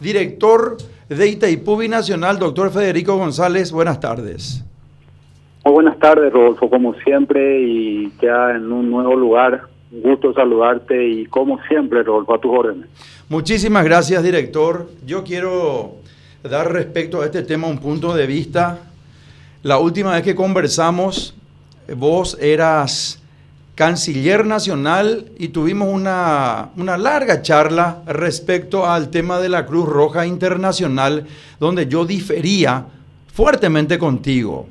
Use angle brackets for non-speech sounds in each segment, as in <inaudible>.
Director de Itaipú Binacional, doctor Federico González, buenas tardes. Muy buenas tardes, Rodolfo, como siempre, y ya en un nuevo lugar. Un gusto saludarte y como siempre, Rodolfo, a tus órdenes. Muchísimas gracias, director. Yo quiero dar respecto a este tema un punto de vista. La última vez que conversamos, vos eras canciller nacional y tuvimos una, larga charla respecto al tema de la Cruz Roja Internacional, donde yo difería fuertemente contigo.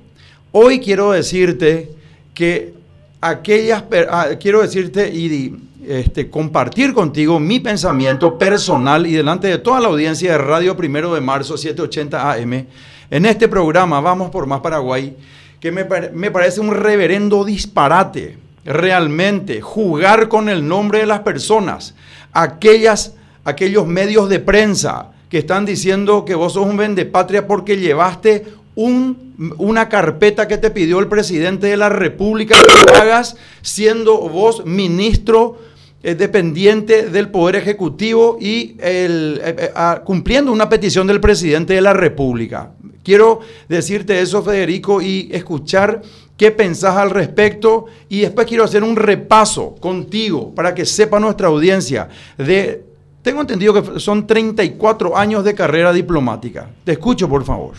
Hoy quiero decirte que aquellas, ah, quiero decirte y este, compartir contigo mi pensamiento personal y delante de toda la audiencia de Radio Primero de Marzo 780 AM, en este programa Vamos por Más Paraguay, que me, me parece un reverendo disparate realmente jugar con el nombre de las personas, aquellas, aquellos medios de prensa que están diciendo que vos sos un vendepatria porque llevaste un, una carpeta que te pidió el presidente de la República que hagas siendo vos ministro eh, dependiente del Poder Ejecutivo y el, eh, eh, ah, cumpliendo una petición del presidente de la República. Quiero decirte eso, Federico, y escuchar qué pensás al respecto y después quiero hacer un repaso contigo para que sepa nuestra audiencia de, tengo entendido que son 34 años de carrera diplomática. Te escucho, por favor.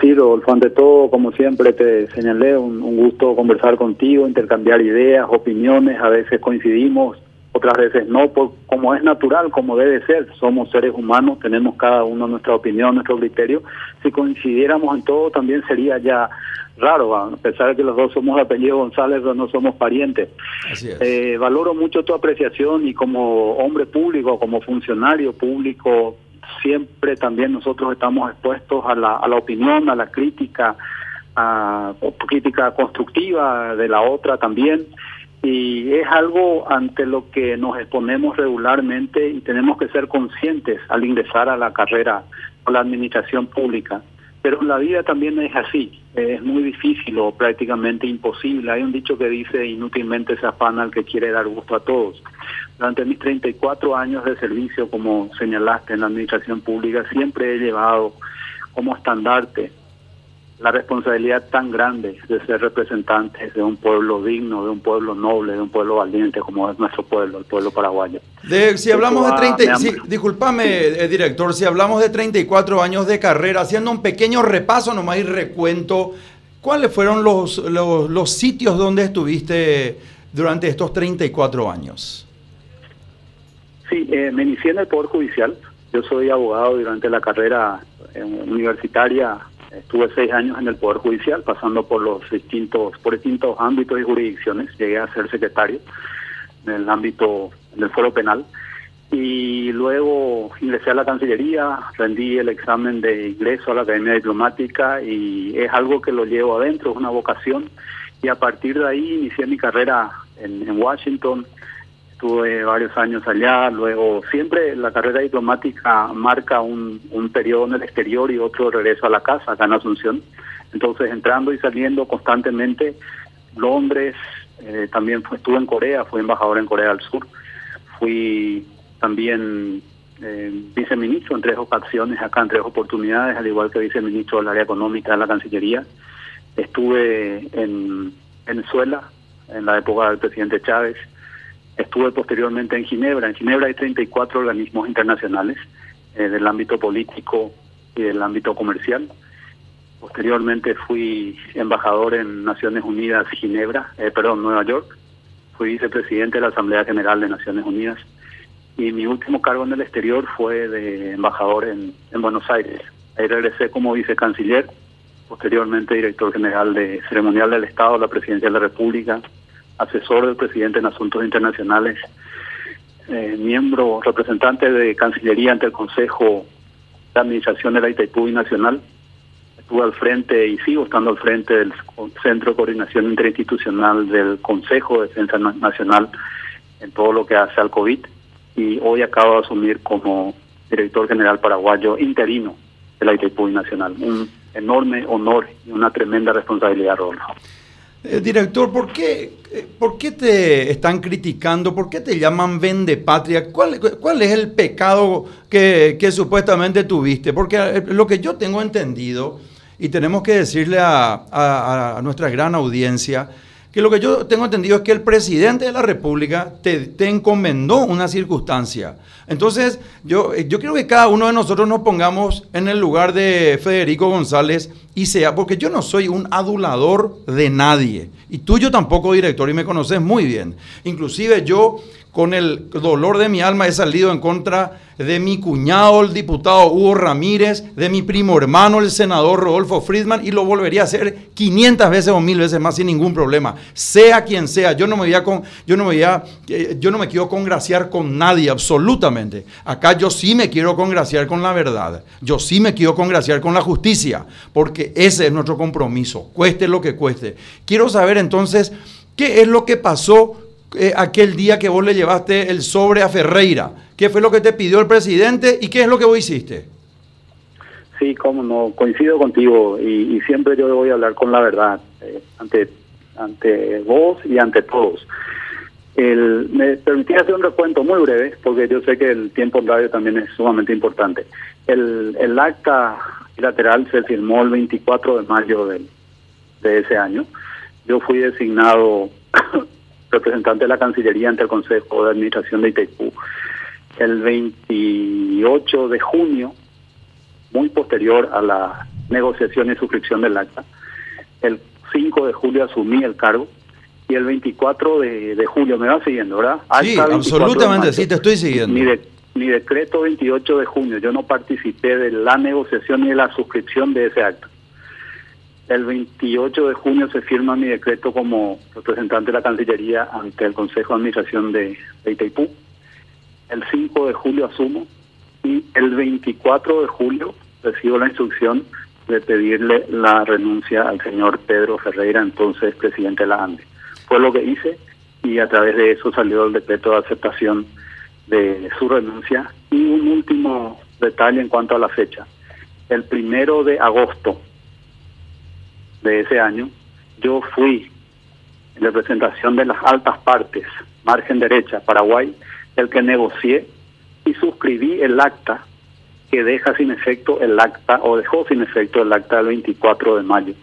Sí, Rodolfo, ante todo, como siempre te señalé, un, gusto conversar contigo, intercambiar ideas, opiniones, a veces coincidimos, otras veces no, por, como es natural, como debe ser, somos seres humanos, tenemos cada uno nuestra opinión, nuestro criterio, si coincidiéramos en todo también sería ya raro, a pesar de que los dos somos apellido González, pero no somos parientes. Eh, valoro mucho tu apreciación y como hombre público, como funcionario público, siempre también nosotros estamos expuestos a la, a la opinión, a la crítica, a crítica constructiva de la otra también y es algo ante lo que nos exponemos regularmente y tenemos que ser conscientes al ingresar a la carrera o la administración pública. Pero la vida también es así, es muy difícil o prácticamente imposible. Hay un dicho que dice inútilmente se afana al que quiere dar gusto a todos. Durante mis 34 años de servicio, como señalaste en la administración pública, siempre he llevado como estandarte la responsabilidad tan grande de ser representantes de un pueblo digno, de un pueblo noble, de un pueblo valiente como es nuestro pueblo, el pueblo paraguayo. si hablamos de 30, discúlpame, eh, director, si hablamos de 34 años de carrera, haciendo un pequeño repaso nomás y recuento, ¿cuáles fueron los, los, sitios donde estuviste durante estos 34 años? Sí, eh, me inicié en el Poder Judicial. Yo soy abogado durante la carrera eh, universitaria Estuve seis años en el Poder Judicial, pasando por los distintos, por distintos ámbitos y jurisdicciones. Llegué a ser secretario en el ámbito del foro penal. Y luego ingresé a la Cancillería, rendí el examen de ingreso a la Academia Diplomática y es algo que lo llevo adentro, es una vocación. Y a partir de ahí inicié mi carrera en, en Washington, estuve varios años allá, luego siempre la carrera diplomática marca un, un periodo en el exterior y otro regreso a la casa, acá en Asunción. Entonces entrando y saliendo constantemente, Londres, eh, también estuve en Corea, fui embajador en Corea del Sur, fui también eh, viceministro en tres ocasiones, acá en tres oportunidades, al igual que viceministro del área económica de la Cancillería. Estuve en Venezuela en la época del presidente Chávez, Estuve posteriormente en Ginebra. En Ginebra hay 34 organismos internacionales eh, del ámbito político y del ámbito comercial. Posteriormente fui embajador en Naciones Unidas Ginebra, eh, perdón, Nueva York. Fui vicepresidente de la Asamblea General de Naciones Unidas. Y mi último cargo en el exterior fue de embajador en, en Buenos Aires. Ahí regresé como vicecanciller, posteriormente director general de ceremonial del Estado, la Presidencia de la República, asesor del presidente en asuntos internacionales, eh, miembro, representante de Cancillería ante el Consejo de Administración de la Itaipú Nacional. Estuve al frente y sigo estando al frente del Centro de Coordinación Interinstitucional del Consejo de Defensa Nacional en todo lo que hace al COVID y hoy acabo de asumir como director general paraguayo interino de la Itaipú Nacional. Un enorme honor y una tremenda responsabilidad, Rodolfo. Eh, director, ¿por qué, eh, ¿por qué te están criticando? ¿Por qué te llaman vende patria? ¿Cuál, cuál es el pecado que, supuestamente tuviste? Porque eh, lo que yo tengo entendido, y tenemos que decirle a, nuestra gran audiencia, que lo que yo tengo entendido es que el presidente de la República te, te encomendó una circunstancia. Entonces, yo, yo quiero que cada uno de nosotros nos pongamos en el lugar de Federico González y sea, porque yo no soy un adulador de nadie. Y tú yo tampoco, director, y me conoces muy bien. Inclusive yo con el dolor de mi alma he salido en contra de mi cuñado, el diputado Hugo Ramírez, de mi primo hermano, el senador Rodolfo Friedman, y lo volvería a hacer 500 veces o mil veces más sin ningún problema. Sea quien sea, yo no me voy a, con, yo no me voy a, eh, yo no me quiero congraciar con nadie, absolutamente. Acá yo sí me quiero congraciar con la verdad. Yo sí me quiero congraciar con la justicia, porque ese es nuestro compromiso, cueste lo que cueste. Quiero saber entonces qué es lo que pasó eh, aquel día que vos le llevaste el sobre a Ferreira? ¿Qué fue lo que te pidió el presidente y qué es lo que vos hiciste? Sí, como no, coincido contigo y, siempre yo voy a hablar con la verdad eh, ante, ante vos y ante todos. Me permití hacer un recuento muy breve, porque yo sé que el tiempo en radio también es sumamente importante. El, el acta bilateral se firmó el 24 de mayo de, de ese año. Yo fui designado <coughs> representante de la Cancillería ante el Consejo de Administración de Itaipú. El 28 de junio, muy posterior a la negociación y suscripción del acta, el 5 de julio asumí el cargo y el 24 de, julio, me va siguiendo, ¿verdad? sí, absolutamente, sí, te estoy siguiendo. Mi, mi decreto 28 de junio, yo no participé de la negociación ni de la suscripción de ese acta. El 28 de junio se firma mi decreto como representante de la Cancillería ante el Consejo de Administración de, Itaipú. El 5 de julio asumo y el 24 de julio recibo la instrucción de pedirle la renuncia al señor Pedro Ferreira, entonces presidente de la ANDE. Fue lo que hice y a través de eso salió el decreto de aceptación de su renuncia. Y un último detalle en cuanto a la fecha. El primero de agosto de ese año, yo fui en representación de las altas partes, margen derecha, Paraguay, el que negocié y suscribí el acta que deja sin efecto el acta o dejó sin efecto el acta del 24 de mayo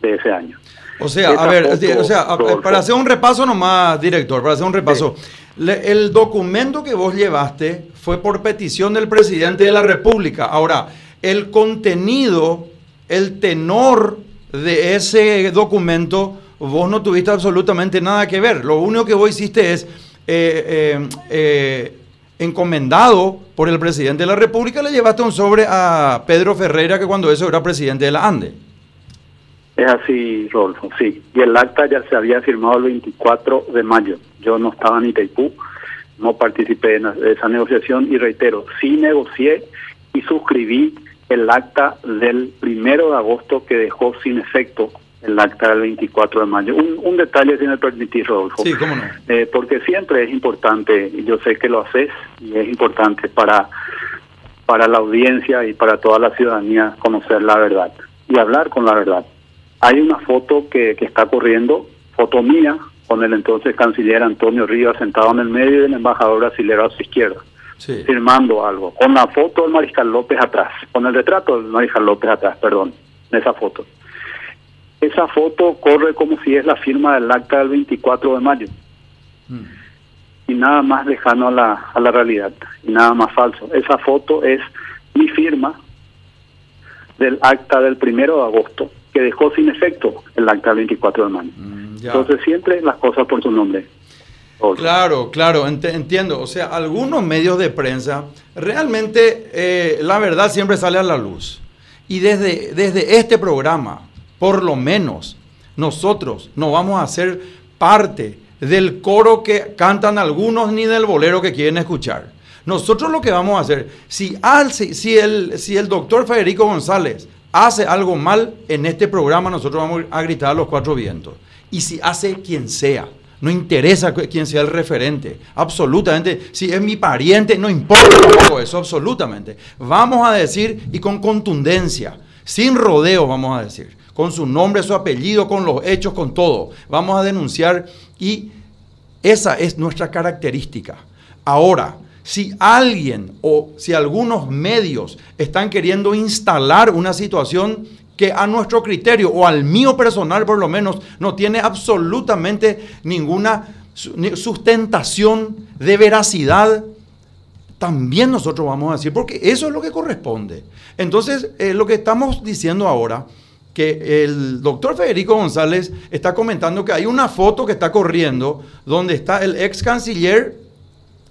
de ese año. O sea, a ver, o sea, para hacer un repaso nomás, director, para hacer un repaso, el documento que vos llevaste fue por petición del presidente de la República. Ahora, el contenido, el tenor de ese documento vos no tuviste absolutamente nada que ver. Lo único que vos hiciste es, eh, eh, eh, encomendado por el presidente de la República, le llevaste un sobre a Pedro Ferreira, que cuando eso era presidente de la ANDE. Es así, Rolfo, sí. Y el acta ya se había firmado el 24 de mayo. Yo no estaba en Itaipú, no participé en esa negociación y reitero, sí negocié y suscribí el acta del primero de agosto que dejó sin efecto el acta del 24 de mayo. Un, detalle, si me permitís, Rodolfo. Sí, cómo no. Eh, porque siempre es importante, y yo sé que lo haces, y es importante para, para la audiencia y para toda la ciudadanía conocer la verdad y hablar con la verdad. Hay una foto que, que está corriendo, foto mía, con el entonces canciller Antonio Rivas sentado en el medio y el embajador brasileño a su izquierda firmando algo, con la foto del Mariscal López atrás, con el retrato del Mariscal López atrás, perdón, en esa foto. Esa foto corre como si es la firma del acta del 24 de mayo. Mm. Y nada más lejano a la, a la realidad, y nada más falso. Esa foto es mi firma del acta del primero de agosto, que dejó sin efecto el acta del 24 de mayo. Mm, Entonces siempre las cosas por su nombre. Claro, claro, entiendo. O sea, algunos medios de prensa, realmente eh, la verdad siempre sale a la luz. Y desde, desde este programa, por lo menos, nosotros no vamos a ser parte del coro que cantan algunos ni del bolero que quieren escuchar. Nosotros lo que vamos a hacer, si, si, el, si el doctor Federico González hace algo mal en este programa, nosotros vamos a gritar a los cuatro vientos. Y si hace quien sea, no interesa quién sea el referente, absolutamente. Si es mi pariente, no importa tampoco eso, absolutamente. Vamos a decir y con contundencia, sin rodeo vamos a decir, con su nombre, su apellido, con los hechos, con todo. Vamos a denunciar y esa es nuestra característica. Ahora, si alguien o si algunos medios están queriendo instalar una situación que a nuestro criterio o al mío personal por lo menos no tiene absolutamente ninguna sustentación de veracidad, también nosotros vamos a decir, porque eso es lo que corresponde. Entonces, eh, lo que estamos diciendo ahora, que el doctor Federico González está comentando que hay una foto que está corriendo donde está el ex canciller,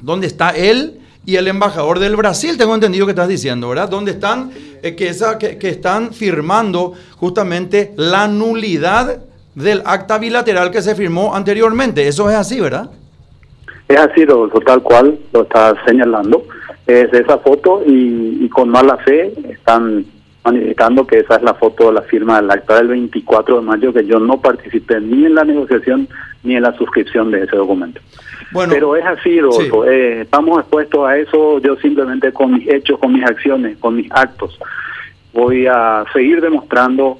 donde está él y el embajador del Brasil, tengo entendido que estás diciendo, ¿verdad? Donde están, eh, que, esa, que, están firmando justamente la nulidad del acta bilateral que se firmó anteriormente. Eso es así, ¿verdad? Es así, Rodolfo, tal cual lo está señalando. Es esa foto y, con mala fe están manifestando que esa es la foto de la firma del acta del 24 de mayo, que yo no participé ni en la negociación ni en la suscripción de ese documento. Bueno, Pero es así, Rodolfo, eh, estamos expuestos a eso, yo simplemente con mis hechos, con mis acciones, con mis actos, voy a seguir demostrando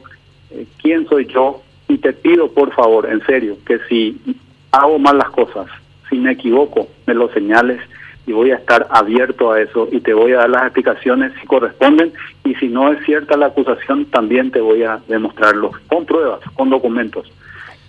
eh, quién soy yo. Y te pido, por favor, en serio, que si hago mal las cosas, si me equivoco, me lo señales y voy a estar abierto a eso y te voy a dar las explicaciones si corresponden. Y si no es cierta la acusación también te voy a demostrarlo con pruebas, con documentos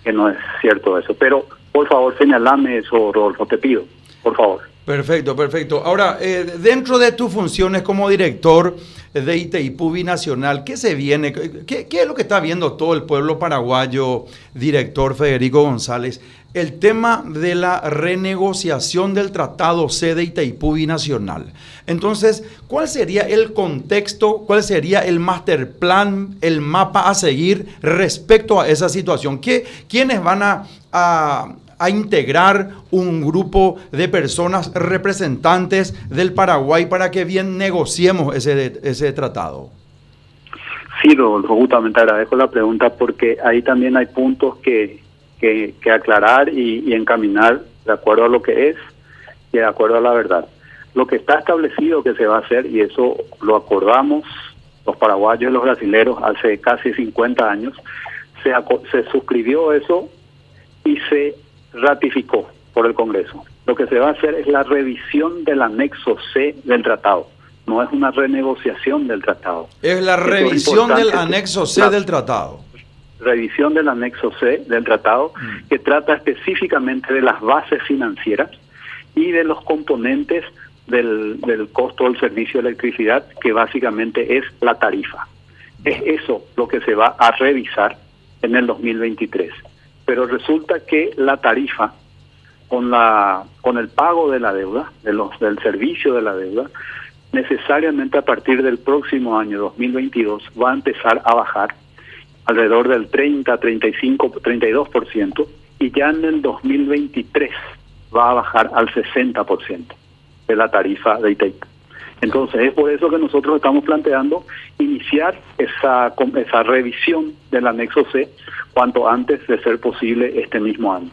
que no es cierto eso. Pero por favor señalame eso, Rodolfo, te pido, por favor. Perfecto, perfecto. Ahora, eh, dentro de tus funciones como director de Itaipu Binacional, ¿qué se viene? ¿Qué, ¿Qué, es lo que está viendo todo el pueblo paraguayo, director Federico González? El tema de la renegociación del Tratado C de Itaipú Binacional. Entonces, ¿cuál sería el contexto, cuál sería el master plan, el mapa a seguir respecto a esa situación? ¿Qué, ¿Quiénes van a a integrar un grupo de personas representantes del Paraguay para que bien negociemos ese, ese tratado? Sí, Rodolfo, justamente agradezco la pregunta porque ahí también hay puntos que, que, aclarar y, y, encaminar de acuerdo a lo que es y de acuerdo a la verdad. Lo que está establecido que se va a hacer, y eso lo acordamos los paraguayos y los brasileños hace casi 50 años, se, se suscribió eso y se ratificó por el Congreso. Lo que se va a hacer es la revisión del anexo C del tratado, no es una renegociación del tratado. Es la revisión del anexo C del tratado. Revisión del anexo C del tratado mm. que trata específicamente de las bases financieras y de los componentes del, del costo del servicio de electricidad, que básicamente es la tarifa. Es eso lo que se va a revisar en el 2023 pero resulta que la tarifa con la con el pago de la deuda, de los del servicio de la deuda, necesariamente a partir del próximo año 2022 va a empezar a bajar alrededor del 30, 35, 32% y ya en el 2023 va a bajar al 60% de la tarifa de ITEC. Entonces es por eso que nosotros estamos planteando iniciar esa, esa revisión del anexo C cuanto antes de ser posible este mismo año.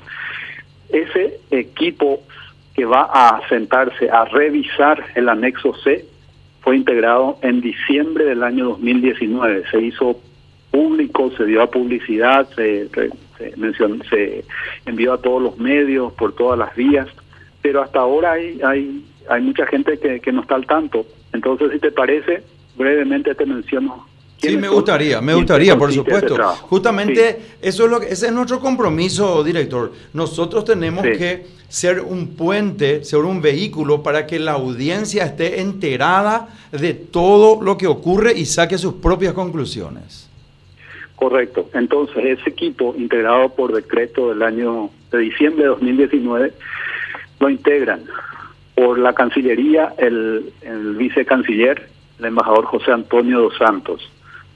Ese equipo que va a sentarse a revisar el anexo C fue integrado en diciembre del año 2019. Se hizo público, se dio a publicidad, se, se, mencionó, se envió a todos los medios por todas las vías, pero hasta ahora hay, hay, hay mucha gente que, que no está al tanto. Entonces, si te parece, brevemente te menciono Sí, me gustaría, me gustaría, por supuesto. Justamente eso es lo que, ese es nuestro compromiso, director. Nosotros tenemos que ser un puente, ser un vehículo para que la audiencia esté enterada de todo lo que ocurre y saque sus propias conclusiones. Correcto. Entonces, ese equipo integrado por decreto del año de diciembre de 2019 lo integran por la Cancillería el, el vicecanciller, el embajador José Antonio dos Santos,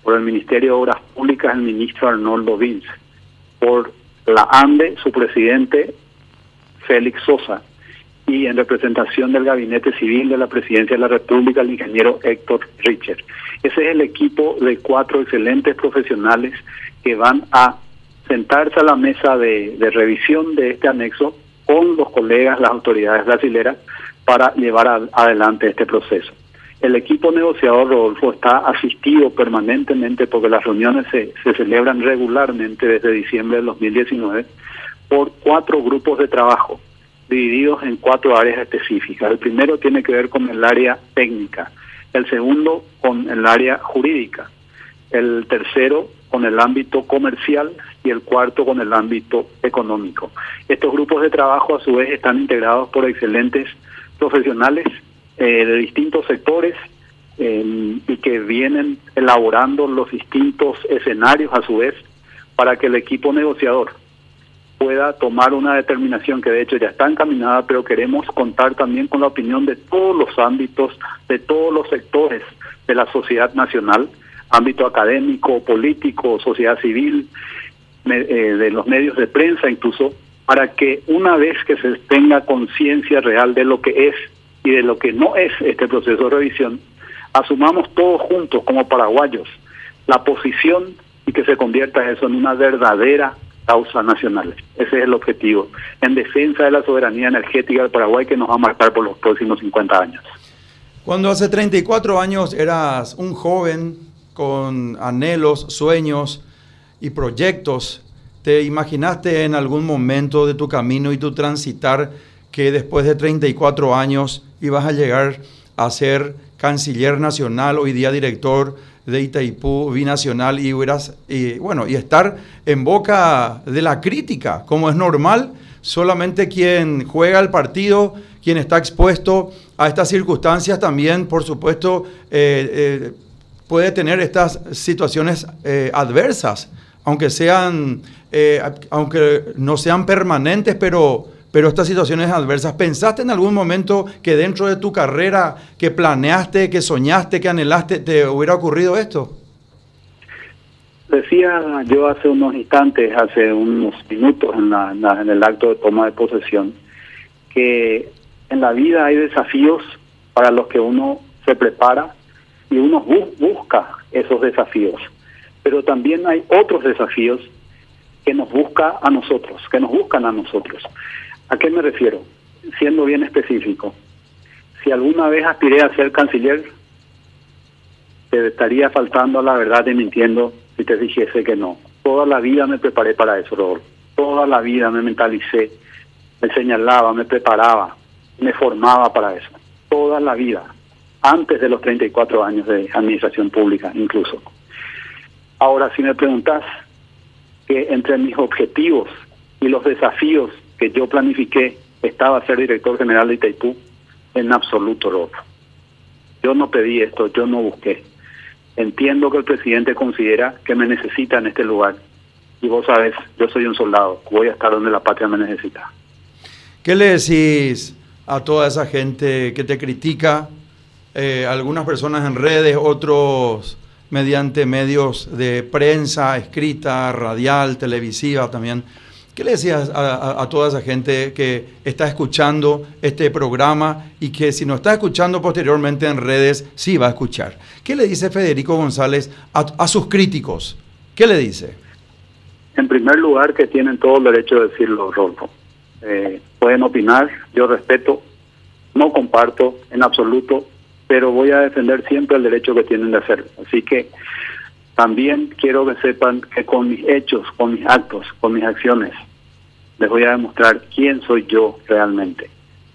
por el Ministerio de Obras Públicas el ministro Arnoldo Vince, por la ANDE su presidente Félix Sosa y en representación del Gabinete Civil de la Presidencia de la República el ingeniero Héctor Richard. Ese es el equipo de cuatro excelentes profesionales que van a sentarse a la mesa de, de revisión de este anexo con los colegas, las autoridades brasileras, para llevar adelante este proceso. El equipo negociador, Rodolfo, está asistido permanentemente porque las reuniones se, se celebran regularmente desde diciembre del 2019 por cuatro grupos de trabajo divididos en cuatro áreas específicas. El primero tiene que ver con el área técnica, el segundo con el área jurídica, el tercero con el ámbito comercial y el cuarto con el ámbito económico. Estos grupos de trabajo a su vez están integrados por excelentes profesionales eh, de distintos sectores eh, y que vienen elaborando los distintos escenarios a su vez para que el equipo negociador pueda tomar una determinación que de hecho ya está encaminada, pero queremos contar también con la opinión de todos los ámbitos, de todos los sectores de la sociedad nacional, ámbito académico, político, sociedad civil, eh, de los medios de prensa incluso, para que una vez que se tenga conciencia real de lo que es y de lo que no es este proceso de revisión, asumamos todos juntos como paraguayos la posición y que se convierta eso en una verdadera causa nacional. Ese es el objetivo, en defensa de la soberanía energética del Paraguay que nos va a marcar por los próximos 50 años. Cuando hace 34 años eras un joven con anhelos, sueños y proyectos, ¿te imaginaste en algún momento de tu camino y tu transitar que después de 34 años ibas a llegar a ser canciller nacional, hoy día director de Itaipú binacional y hubieras, y, bueno, y estar en boca de la crítica, como es normal, solamente quien juega el partido, quien está expuesto a estas circunstancias también, por supuesto, eh, eh, puede tener estas situaciones eh, adversas, aunque sean, aunque no sean permanentes, pero pero estas situaciones adversas, ¿pensaste en algún momento que dentro de tu carrera, que planeaste, que soñaste, que anhelaste, te hubiera ocurrido esto? Decía yo hace unos instantes, hace unos minutos en, en el acto de toma de posesión, que en la vida hay desafíos para los que uno se prepara y uno busca esos desafíos. Pero también hay otros desafíos que nos busca a nosotros, que nos buscan a nosotros. ¿A qué me refiero? Siendo bien específico, si alguna vez aspiré a ser canciller, te estaría faltando a la verdad y mintiendo si te dijese que no. Toda la vida me preparé para eso, Rodolfo. Toda la vida me mentalicé, me señalaba, me preparaba, me formaba para eso. Toda la vida, antes de los 34 años de administración pública incluso. Ahora, si me preguntas que entre mis objetivos y los desafíos que yo planifiqué estaba ser director general de Itaipú, en absoluto, Rodolfo. Yo no pedí esto, yo no busqué. Entiendo que el presidente considera que me necesita en este lugar. Y vos sabes, yo soy un soldado, voy a estar donde la patria me necesita. ¿Qué le decís a toda esa gente que te critica? Eh, algunas personas en redes, otros mediante medios de prensa, escrita, radial, televisiva también. ¿Qué le decías a, toda esa gente que está escuchando este programa y que si no está escuchando posteriormente en redes, sí va a escuchar? ¿Qué le dice Federico González a, sus críticos? ¿Qué le dice? En primer lugar, que tienen todo el derecho de decirlo, Rolfo. Eh, pueden opinar, yo respeto, no comparto en absoluto, pero voy a defender siempre el derecho que tienen de hacerlo. Así que también quiero que sepan que con mis hechos, con mis actos, con mis acciones, les voy a demostrar quién soy yo realmente,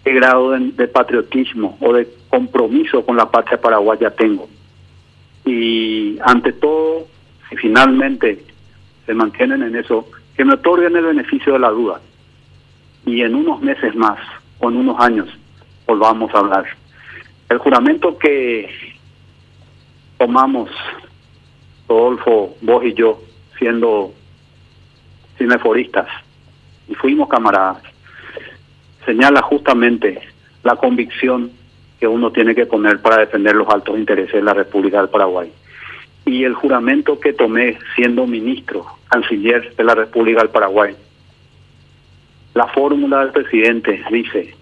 qué grado de, patriotismo o de compromiso con la patria paraguaya tengo. Y ante todo, si finalmente se mantienen en eso, que me otorguen el beneficio de la duda. Y en unos meses más, o en unos años, volvamos a hablar. El juramento que tomamos Rodolfo, vos y yo, siendo cineforistas, y fuimos camaradas, señala justamente la convicción que uno tiene que poner para defender los altos intereses de la República del Paraguay. Y el juramento que tomé siendo ministro, canciller de la República del Paraguay, la fórmula del presidente dice,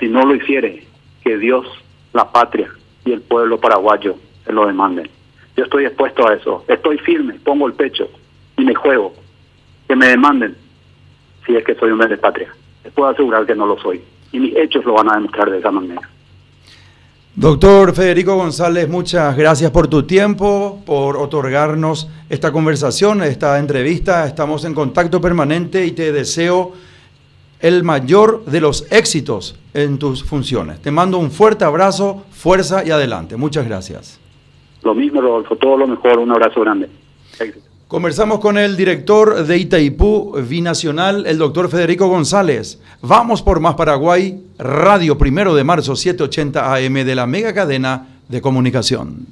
si no lo hiciere, que Dios, la patria y el pueblo paraguayo se lo demanden. Yo estoy expuesto a eso. Estoy firme, pongo el pecho y me juego. Que me demanden si es que soy un de patria. Les puedo asegurar que no lo soy. Y mis hechos lo van a demostrar de esa manera. Doctor Federico González, muchas gracias por tu tiempo, por otorgarnos esta conversación, esta entrevista. Estamos en contacto permanente y te deseo el mayor de los éxitos en tus funciones. Te mando un fuerte abrazo, fuerza y adelante. Muchas gracias. Lo mismo, Rodolfo, todo lo mejor, un abrazo grande. Conversamos con el director de Itaipú Binacional, el doctor Federico González. Vamos por Más Paraguay, Radio Primero de Marzo 780 AM de la mega cadena de comunicación.